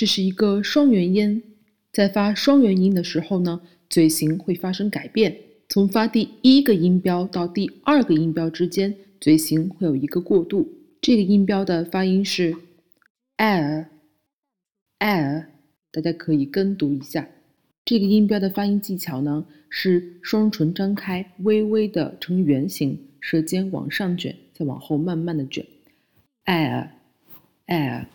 这是一个双元音，在发双元音的时候呢，嘴型会发生改变。从发第一个音标到第二个音标之间，嘴型会有一个过渡。这个音标的发音是 air air，大家可以跟读一下。这个音标的发音技巧呢，是双唇张开，微微的呈圆形，舌尖往上卷，再往后慢慢的卷。air air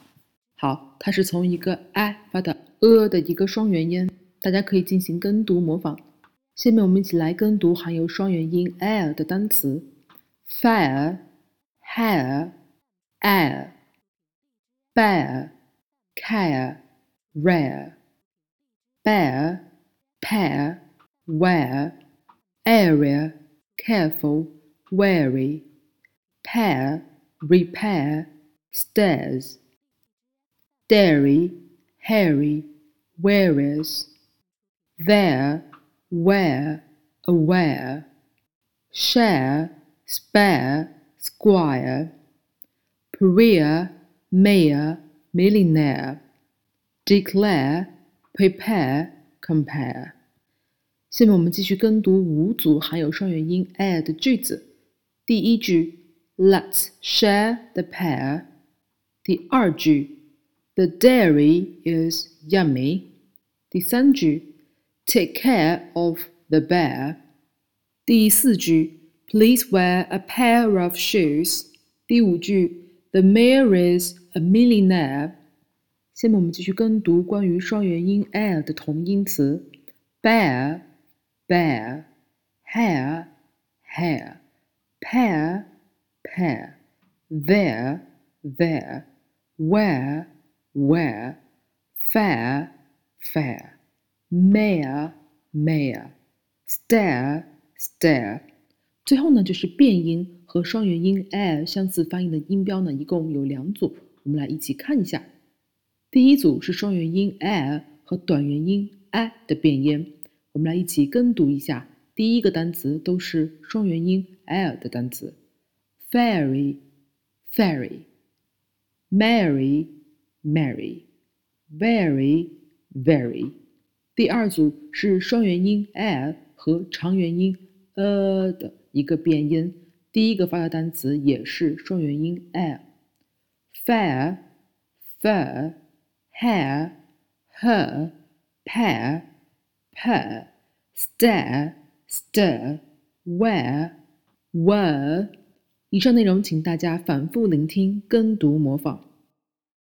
好，它是从一个 i 发的 a 的一个双元音，大家可以进行跟读模仿。下面我们一起来跟读含有双元音 l 的单词：fire、hair、air、bear、care、rare。bear, pair, wear, area, careful, wary, pair, repair, stairs, dairy, hairy, wearies, there, where, aware, share, spare, squire, pariah, mayor, millionaire, declare, prepare, compare。下面我们继续跟读五组含有双元音 a 的句子。第一句，Let's share the pear。第二句 ，The dairy is yummy。第三句，Take care of the bear。第四句，Please wear a pair of shoes。第五句，The mayor is a millionaire。下面我们继续跟读关于双元音 l 的同音词：bear、bear、hair、hair、pair、pair、there、there、where、 Where, fair, fair, mayor, mayor, stare, stare。最后呢，就是变音和双元音 l 相似发音的音标呢，一共有两组，我们来一起看一下。第一组是双元音 l 和短元音 i 的变音，我们来一起跟读一下。第一个单词都是双元音 l 的单词，fairy，fairy，mary、Mary, very,、very。第二组是双元音 l 和长元音 a 的一个变音，第一个发的单词也是双元音 l：fair、fair。hair, her, pair, per, stare, stir, where, were。以上内容，请大家反复聆听、跟读、模仿。